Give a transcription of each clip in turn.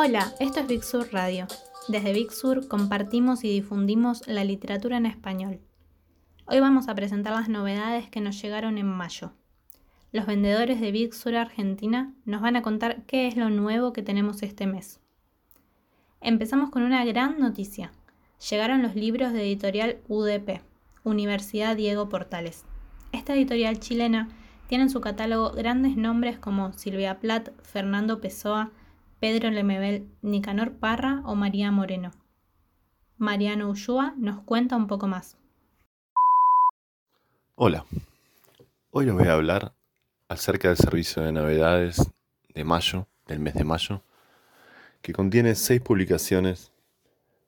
Hola, esto es Big Sur Radio. Desde Big Sur compartimos y difundimos la literatura en español. Hoy vamos a presentar las novedades que nos llegaron en mayo. Los vendedores de Big Sur Argentina nos van a contar qué es lo nuevo que tenemos este mes. Empezamos con una gran noticia. Llegaron los libros de editorial UDP, Universidad Diego Portales. Esta editorial chilena tiene en su catálogo grandes nombres como Silvia Plath, Fernando Pessoa, Pedro Lemebel, Nicanor Parra o María Moreno. Mariano Ushua nos cuenta un poco más. Hola, hoy les voy a hablar acerca del servicio de novedades de mayo, del mes de mayo, que contiene seis publicaciones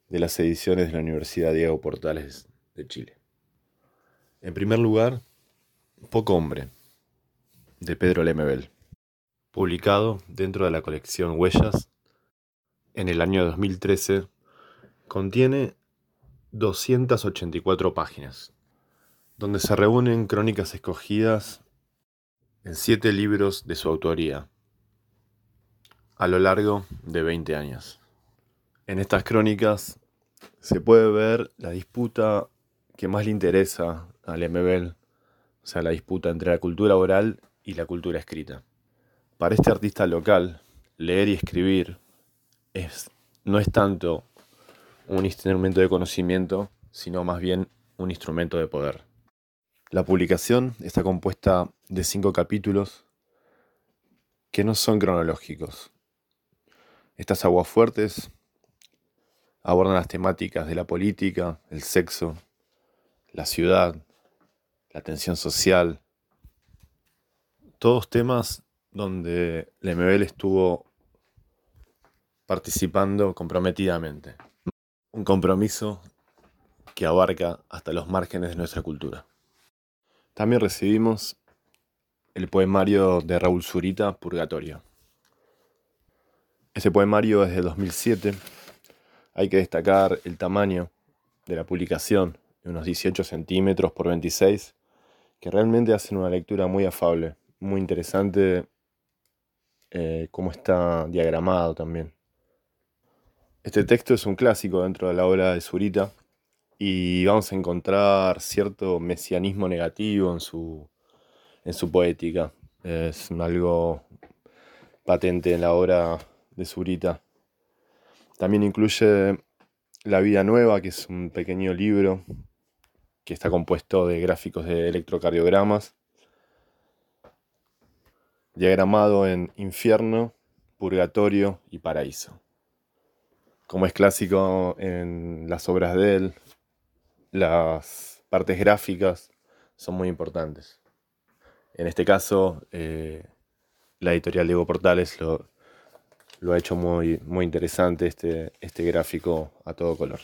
de las ediciones de la Universidad Diego Portales de Chile. En primer lugar, Poco Hombre, de Pedro Lemebel publicado dentro de la colección Huellas en el año 2013, contiene 284 páginas, donde se reúnen crónicas escogidas en siete libros de su autoría, a lo largo de 20 años. En estas crónicas se puede ver la disputa que más le interesa al MBL, o sea, la disputa entre la cultura oral y la cultura escrita. Para este artista local, leer y escribir es, no es tanto un instrumento de conocimiento, sino más bien un instrumento de poder. La publicación está compuesta de cinco capítulos que no son cronológicos. Estas aguas fuertes abordan las temáticas de la política, el sexo, la ciudad, la tensión social, todos temas donde Lemebel estuvo participando comprometidamente. Un compromiso que abarca hasta los márgenes de nuestra cultura. También recibimos el poemario de Raúl Zurita, Purgatorio. Ese poemario es de 2007. Hay que destacar el tamaño de la publicación, de unos 18 centímetros por 26, que realmente hacen una lectura muy afable, muy interesante eh, cómo está diagramado también. Este texto es un clásico dentro de la obra de Zurita y vamos a encontrar cierto mesianismo negativo en su, en su poética. Es algo patente en la obra de Zurita. También incluye La Vida Nueva, que es un pequeño libro que está compuesto de gráficos de electrocardiogramas diagramado en infierno, purgatorio y paraíso. Como es clásico en las obras de él, las partes gráficas son muy importantes. En este caso, eh, la editorial Diego Portales lo, ha hecho muy, muy interesante este, este gráfico a todo color.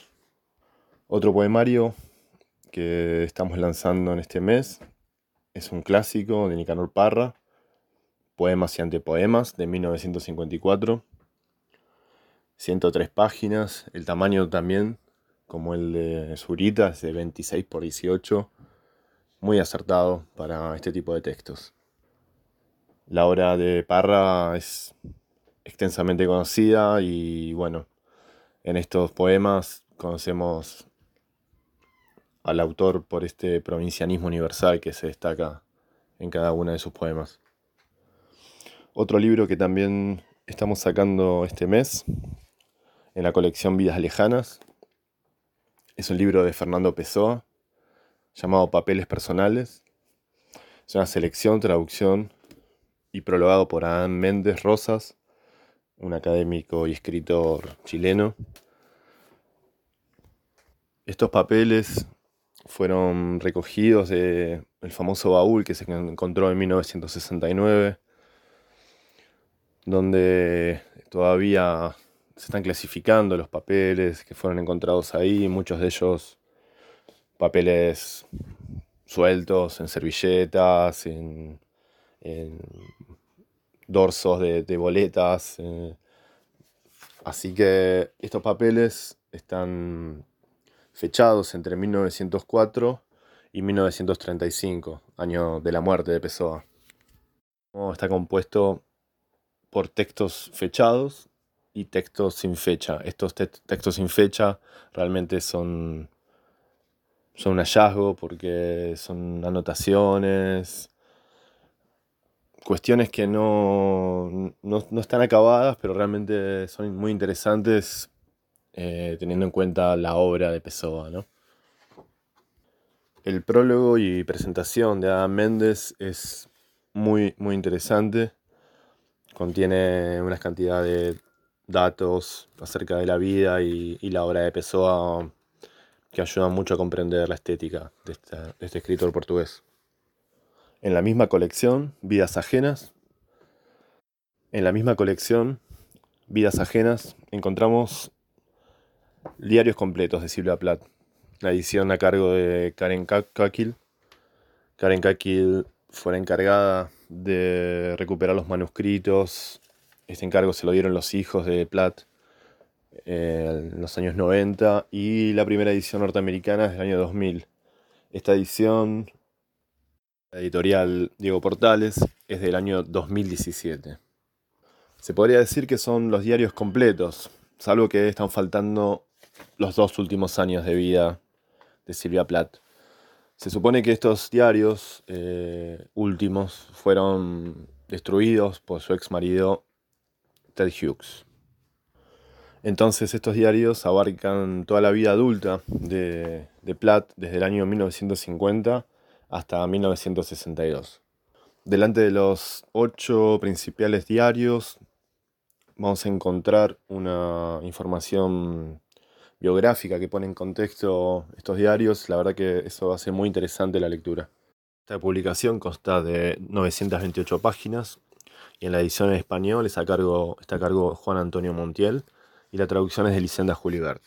Otro poemario que estamos lanzando en este mes es un clásico de Nicanor Parra, Poemas y Antepoemas de 1954. 103 páginas, el tamaño también, como el de Zurita, es de 26 por 18, muy acertado para este tipo de textos. La obra de Parra es extensamente conocida y bueno, en estos poemas conocemos al autor por este provincianismo universal que se destaca en cada uno de sus poemas. Otro libro que también estamos sacando este mes en la colección Vidas Lejanas es un libro de Fernando Pessoa llamado Papeles Personales. Es una selección, traducción y prologado por Adán Méndez Rosas, un académico y escritor chileno. Estos papeles fueron recogidos del famoso baúl que se encontró en 1969 donde todavía se están clasificando los papeles que fueron encontrados ahí, muchos de ellos papeles sueltos en servilletas, en, dorsos de, boletas. Eh. Así que estos papeles están fechados entre 1904 y 1935, año de la muerte de Pessoa. Está compuesto por textos fechados y textos sin fecha. Estos textos sin fecha realmente son, son un hallazgo porque son anotaciones, cuestiones que no, no, están acabadas, pero realmente son muy interesantes eh, teniendo en cuenta la obra de Pessoa. ¿no? El prólogo y presentación de Adam Méndez es muy, muy interesante. Contiene una cantidad de datos acerca de la vida y, la obra de Pessoa que ayudan mucho a comprender la estética de este escritor portugués en la misma colección, Vidas Ajenas. En la misma colección, Vidas Ajenas, encontramos diarios completos de Silvia Plath. La edición a cargo de Karen Kakil. Karen Kakil fue la encargada de recuperar los manuscritos. Este encargo se lo dieron los hijos de Plath eh, en los años 90 y la primera edición norteamericana es del año 2000. Esta edición editorial Diego Portales es del año 2017. Se podría decir que son los diarios completos, salvo que están faltando los dos últimos años de vida de Silvia Plath. Se supone que estos diarios eh, últimos fueron destruidos por su ex marido Ted Hughes. Entonces estos diarios abarcan toda la vida adulta de, de Platt desde el año 1950 hasta 1962. Delante de los ocho principales diarios vamos a encontrar una información biográfica que pone en contexto estos diarios. La verdad que eso hace muy interesante la lectura. Esta publicación consta de 928 páginas y en la edición en español está a cargo, está a cargo Juan Antonio Montiel y la traducción es de Licenda Julibert.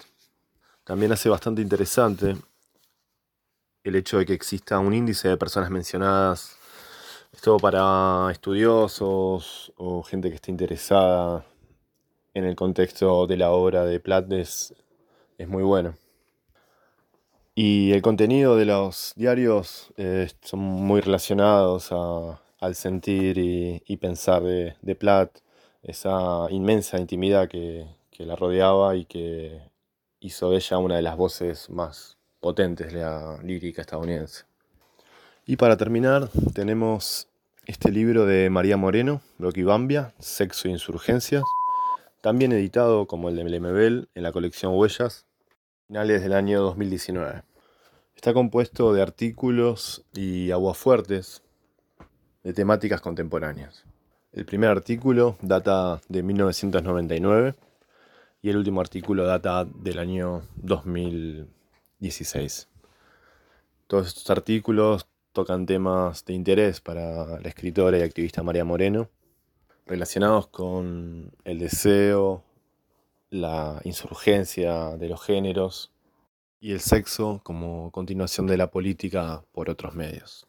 También hace bastante interesante el hecho de que exista un índice de personas mencionadas, esto para estudiosos o gente que esté interesada en el contexto de la obra de Platt es, muy bueno. Y el contenido de los diarios eh, son muy relacionados al sentir y, pensar de, de, Platt, esa inmensa intimidad que, que la rodeaba y que hizo de ella una de las voces más potentes de la lírica estadounidense. Y para terminar, tenemos este libro de María Moreno, Bambia, Sexo e Insurgencias, también editado como el de Lemebel en la colección Huellas, finales del año 2019. Está compuesto de artículos y aguafuertes de temáticas contemporáneas. El primer artículo data de 1999 y el último artículo data del año 2000. 16. Todos estos artículos tocan temas de interés para la escritora y activista María Moreno, relacionados con el deseo, la insurgencia de los géneros y el sexo como continuación de la política por otros medios.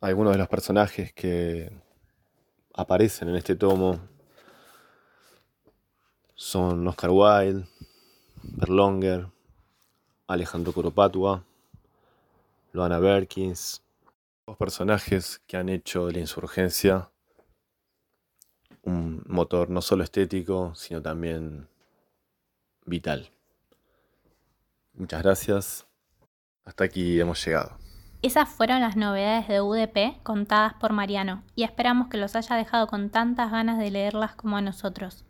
Algunos de los personajes que aparecen en este tomo son Oscar Wilde, Berlonger, Alejandro Kuropatua, Loana Berkins, dos personajes que han hecho de la insurgencia motor no solo estético, sino también vital. Muchas gracias. Hasta aquí hemos llegado. Esas fueron las novedades de UDP contadas por Mariano y esperamos que los haya dejado con tantas ganas de leerlas como a nosotros.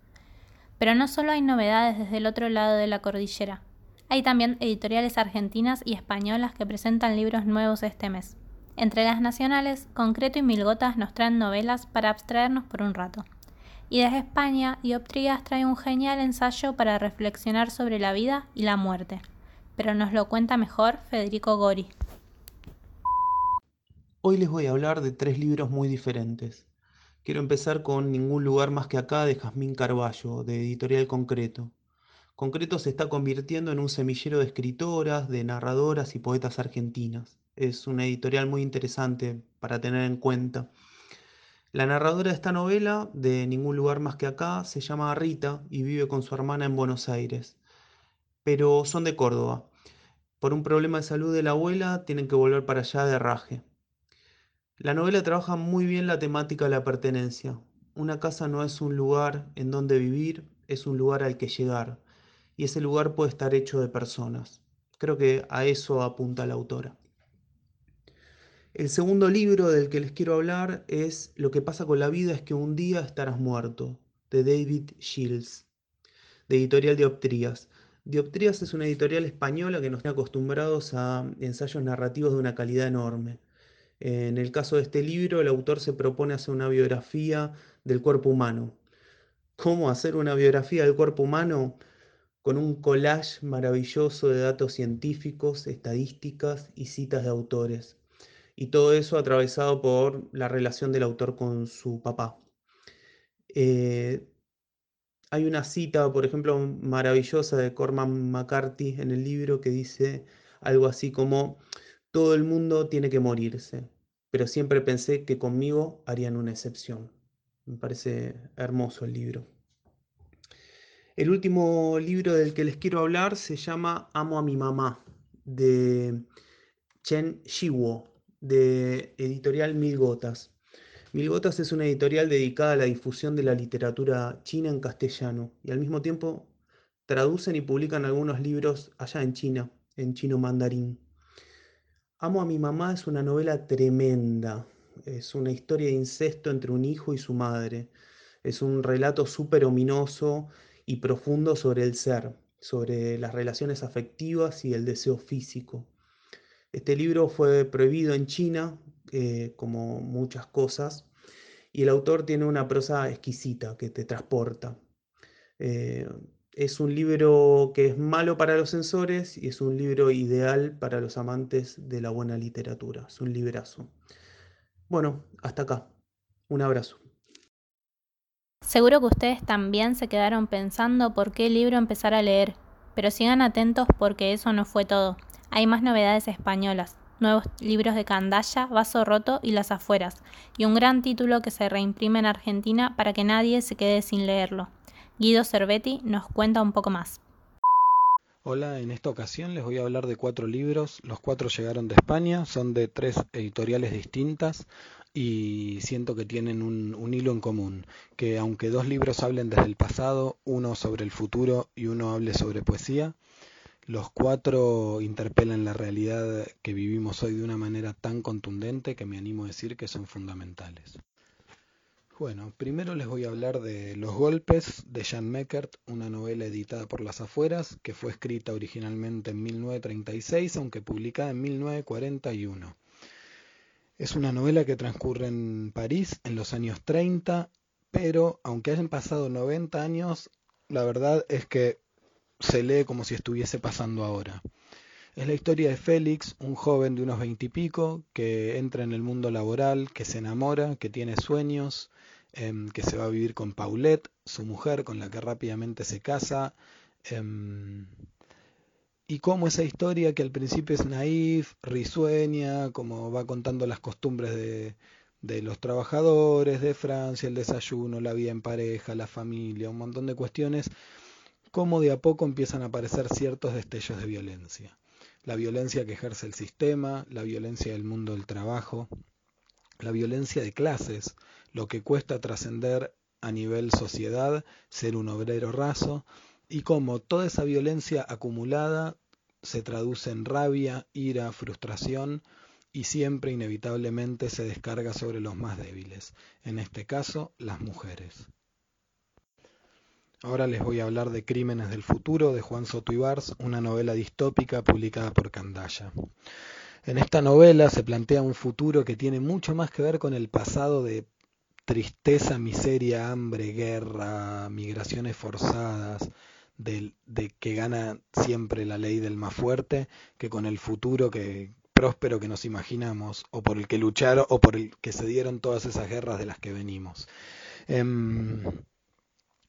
Pero no solo hay novedades desde el otro lado de la cordillera. Hay también editoriales argentinas y españolas que presentan libros nuevos este mes. Entre las nacionales, Concreto y Milgotas nos traen novelas para abstraernos por un rato. Y desde España, Dioptrías trae un genial ensayo para reflexionar sobre la vida y la muerte. Pero nos lo cuenta mejor Federico Gori. Hoy les voy a hablar de tres libros muy diferentes. Quiero empezar con Ningún lugar más que acá de Jazmín Carballo, de Editorial Concreto. Concreto se está convirtiendo en un semillero de escritoras, de narradoras y poetas argentinas. Es una editorial muy interesante para tener en cuenta. La narradora de esta novela, de ningún lugar más que acá, se llama Rita y vive con su hermana en Buenos Aires. Pero son de Córdoba. Por un problema de salud de la abuela, tienen que volver para allá de raje. La novela trabaja muy bien la temática de la pertenencia. Una casa no es un lugar en donde vivir, es un lugar al que llegar, y ese lugar puede estar hecho de personas. Creo que a eso apunta la autora. El segundo libro del que les quiero hablar es Lo que pasa con la vida es que un día estarás muerto, de David Shields, de editorial Dioptrías. Dioptrías es una editorial española que nos tiene acostumbrados a ensayos narrativos de una calidad enorme. En el caso de este libro, el autor se propone hacer una biografía del cuerpo humano. ¿Cómo hacer una biografía del cuerpo humano? Con un collage maravilloso de datos científicos, estadísticas y citas de autores y todo eso atravesado por la relación del autor con su papá. Eh, hay una cita, por ejemplo, maravillosa de Corman McCarthy en el libro que dice algo así como, todo el mundo tiene que morirse, pero siempre pensé que conmigo harían una excepción. Me parece hermoso el libro. El último libro del que les quiero hablar se llama Amo a mi mamá, de Chen Shiwo de editorial Mil Gotas. Mil Gotas es una editorial dedicada a la difusión de la literatura china en castellano y al mismo tiempo traducen y publican algunos libros allá en China, en chino mandarín. Amo a mi mamá es una novela tremenda. Es una historia de incesto entre un hijo y su madre. Es un relato súper ominoso y profundo sobre el ser, sobre las relaciones afectivas y el deseo físico. Este libro fue prohibido en China, eh, como muchas cosas, y el autor tiene una prosa exquisita que te transporta. Eh, es un libro que es malo para los censores y es un libro ideal para los amantes de la buena literatura. Es un librazo. Bueno, hasta acá. Un abrazo. Seguro que ustedes también se quedaron pensando por qué libro empezar a leer, pero sigan atentos porque eso no fue todo. Hay más novedades españolas, nuevos libros de Candaya, Vaso Roto y Las Afueras, y un gran título que se reimprime en Argentina para que nadie se quede sin leerlo. Guido Cervetti nos cuenta un poco más. Hola, en esta ocasión les voy a hablar de cuatro libros. Los cuatro llegaron de España, son de tres editoriales distintas y siento que tienen un, un, hilo en común, que aunque dos libros hablen desde el pasado, uno sobre el futuro y uno hable sobre poesía, los cuatro interpelan la realidad que vivimos hoy de una manera tan contundente que me animo a decir que son fundamentales. Bueno, primero les voy a hablar de Los Golpes de Jan Meckert, una novela editada por Las Afueras, que fue escrita originalmente en 1936, aunque publicada en 1941. Es una novela que transcurre en París en los años 30, pero aunque hayan pasado 90 años, la verdad es que se lee como si estuviese pasando ahora. Es la historia de Félix, un joven de unos veintipico que entra en el mundo laboral, que se enamora, que tiene sueños, em, que se va a vivir con Paulette, su mujer, con la que rápidamente se casa. Em, y cómo esa historia que al principio es naif, risueña, como va contando las costumbres de, de los trabajadores de Francia, el desayuno, la vida en pareja, la familia, un montón de cuestiones cómo de a poco empiezan a aparecer ciertos destellos de violencia. La violencia que ejerce el sistema, la violencia del mundo del trabajo, la violencia de clases, lo que cuesta trascender a nivel sociedad, ser un obrero raso, y cómo toda esa violencia acumulada se traduce en rabia, ira, frustración, y siempre inevitablemente se descarga sobre los más débiles, en este caso las mujeres. Ahora les voy a hablar de Crímenes del Futuro de Juan Soto una novela distópica publicada por Candaya. En esta novela se plantea un futuro que tiene mucho más que ver con el pasado de tristeza, miseria, hambre, guerra, migraciones forzadas, de, que gana siempre la ley del más fuerte, que con el futuro que próspero que nos imaginamos, o por el que lucharon, o por el que se dieron todas esas guerras de las que venimos. Eh,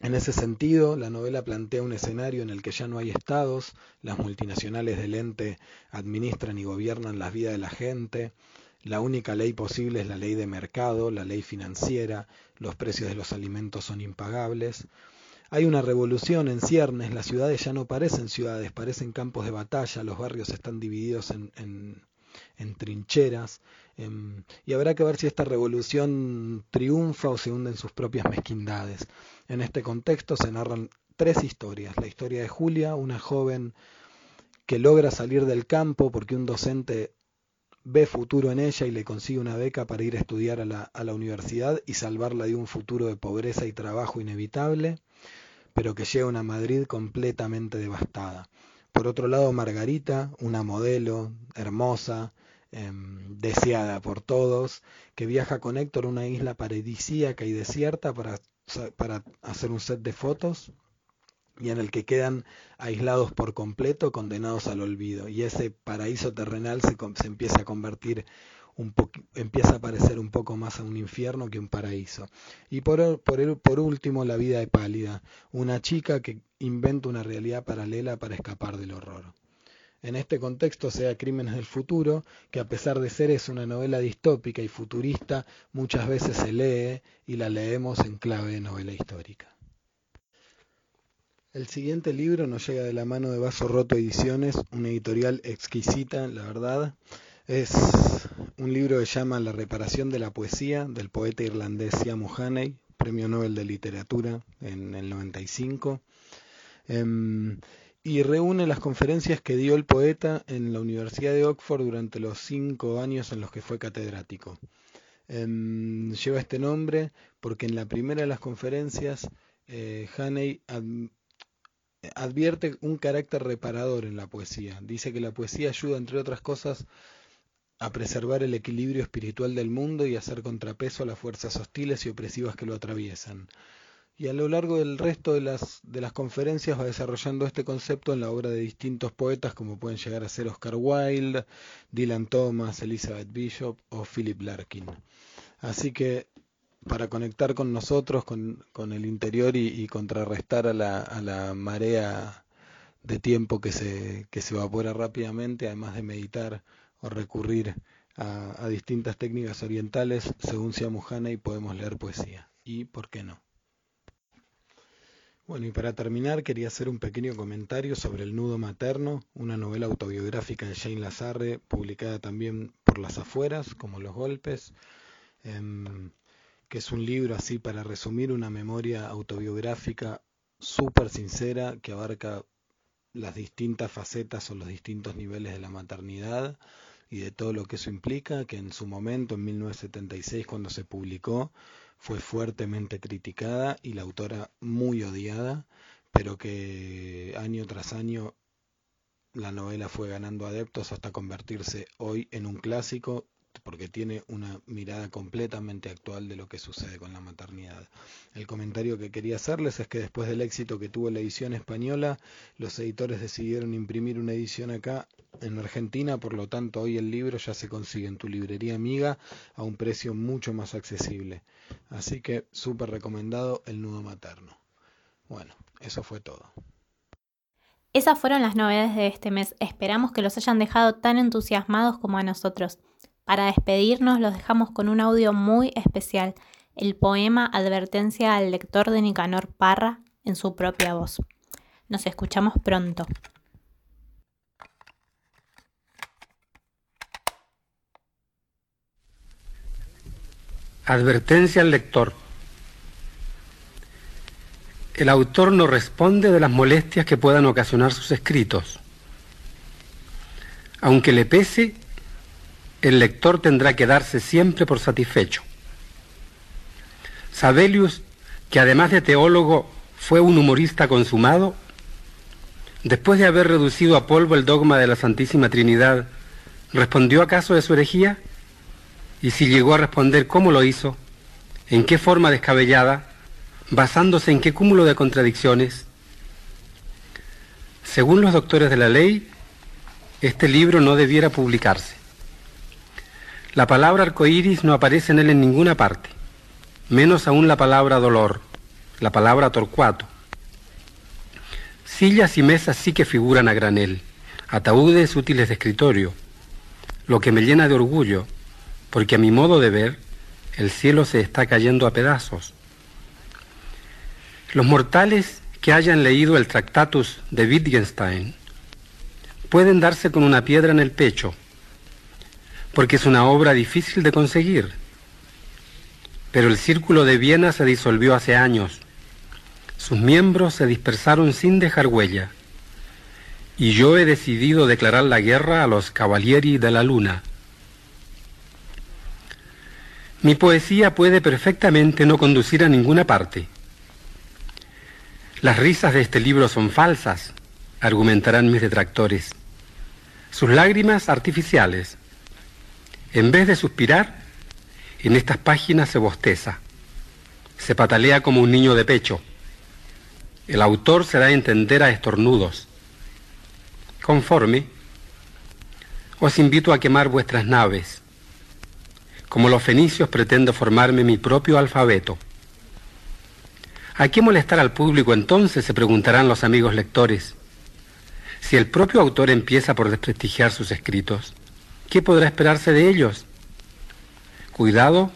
en ese sentido, la novela plantea un escenario en el que ya no hay estados, las multinacionales del ente administran y gobiernan las vidas de la gente, la única ley posible es la ley de mercado, la ley financiera, los precios de los alimentos son impagables. Hay una revolución en ciernes, las ciudades ya no parecen ciudades, parecen campos de batalla, los barrios están divididos en, en, trincheras, y habrá que ver si esta revolución triunfa o se hunde en sus propias mezquindades. En este contexto se narran tres historias. La historia de Julia, una joven que logra salir del campo porque un docente ve futuro en ella y le consigue una beca para ir a estudiar a la, a la universidad y salvarla de un futuro de pobreza y trabajo inevitable, pero que llega a una Madrid completamente devastada. Por otro lado, Margarita, una modelo hermosa, em, deseada por todos, que viaja con Héctor a una isla paradisíaca y desierta para, para hacer un set de fotos y en el que quedan aislados por completo, condenados al olvido. Y ese paraíso terrenal se, se empieza a convertir un empieza a parecer un poco más a un infierno que un paraíso. Y por, por, por último, la vida de Pálida, una chica que inventa una realidad paralela para escapar del horror. En este contexto sea Crímenes del Futuro, que a pesar de ser es una novela distópica y futurista, muchas veces se lee y la leemos en clave de novela histórica. El siguiente libro nos llega de la mano de Vaso Roto Ediciones, una editorial exquisita, la verdad. Es un libro que llama La reparación de la poesía, del poeta irlandés Siam O'Haney, premio Nobel de Literatura en el 95. Em, y reúne las conferencias que dio el poeta en la Universidad de Oxford durante los cinco años en los que fue catedrático. Em, lleva este nombre porque en la primera de las conferencias eh, Haney advierte un carácter reparador en la poesía. Dice que la poesía ayuda, entre otras cosas, a preservar el equilibrio espiritual del mundo y a hacer contrapeso a las fuerzas hostiles y opresivas que lo atraviesan. Y a lo largo del resto de las, de las conferencias va desarrollando este concepto en la obra de distintos poetas como pueden llegar a ser Oscar Wilde, Dylan Thomas, Elizabeth Bishop o Philip Larkin. Así que para conectar con nosotros, con, con el interior y, contrarrestar a la, a la, marea de tiempo que se, que se evapora rápidamente, además de meditar o recurrir a, a distintas técnicas orientales, según Siamuhana, y podemos leer poesía. ¿Y por qué no? Bueno, y para terminar quería hacer un pequeño comentario sobre El Nudo Materno, una novela autobiográfica de Jane Lazarre, publicada también por Las Afueras, como Los Golpes. Eh, que es un libro así para resumir una memoria autobiográfica súper sincera que abarca las distintas facetas o los distintos niveles de la maternidad y de todo lo que eso implica, que en su momento, en 1976, cuando se publicó, fue fuertemente criticada y la autora muy odiada, pero que año tras año la novela fue ganando adeptos hasta convertirse hoy en un clásico porque tiene una mirada completamente actual de lo que sucede con la maternidad. El comentario que quería hacerles es que después del éxito que tuvo la edición española, los editores decidieron imprimir una edición acá en Argentina, por lo tanto hoy el libro ya se consigue en tu librería amiga a un precio mucho más accesible. Así que súper recomendado el nudo materno. Bueno, eso fue todo. Esas fueron las novedades de este mes. Esperamos que los hayan dejado tan entusiasmados como a nosotros. Para despedirnos los dejamos con un audio muy especial, el poema Advertencia al lector de Nicanor Parra en su propia voz. Nos escuchamos pronto. Advertencia al lector. El autor no responde de las molestias que puedan ocasionar sus escritos. Aunque le pese, el lector tendrá que darse siempre por satisfecho. Sabelius, que además de teólogo fue un humorista consumado, después de haber reducido a polvo el dogma de la Santísima Trinidad, ¿respondió acaso de su herejía? Y si llegó a responder, ¿cómo lo hizo? ¿En qué forma descabellada? ¿Basándose en qué cúmulo de contradicciones? Según los doctores de la ley, este libro no debiera publicarse. La palabra arcoíris no aparece en él en ninguna parte, menos aún la palabra dolor, la palabra torcuato. Sillas y mesas sí que figuran a granel, ataúdes útiles de escritorio, lo que me llena de orgullo, porque a mi modo de ver, el cielo se está cayendo a pedazos. Los mortales que hayan leído el Tractatus de Wittgenstein pueden darse con una piedra en el pecho porque es una obra difícil de conseguir. Pero el Círculo de Viena se disolvió hace años. sus miembros se dispersaron sin dejar huella, y yo he decidido declarar la guerra a los Cavalieri de la Luna. Mi poesía puede perfectamente no conducir a ninguna parte. Las risas de este libro son falsas, argumentarán mis detractores. Sus lágrimas artificiales. En vez de suspirar, en estas páginas se bosteza, se patalea como un niño de pecho. El autor se da a entender a estornudos. Conforme, os invito a quemar vuestras naves. Como los fenicios pretendo formarme mi propio alfabeto. ¿A qué molestar al público entonces? se preguntarán los amigos lectores. Si el propio autor empieza por desprestigiar sus escritos, ¿qué podrá esperarse de ellos? Cuidado,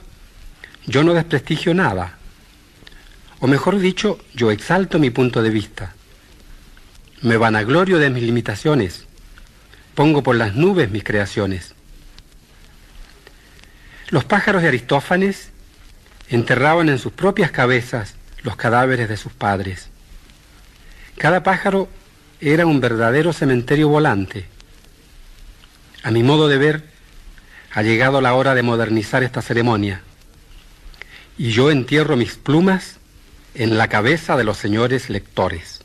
yo no desprestigio nada. O mejor dicho, yo exalto mi punto de vista. Me vanaglorio de mis limitaciones. Pongo por las nubes mis creaciones. Los pájaros de Aristófanes enterraban en sus propias cabezas los cadáveres de sus padres. Cada pájaro era un verdadero cementerio volante. A mi modo de ver, ha llegado la hora de modernizar esta ceremonia. Y yo entierro mis plumas en la cabeza de los señores lectores.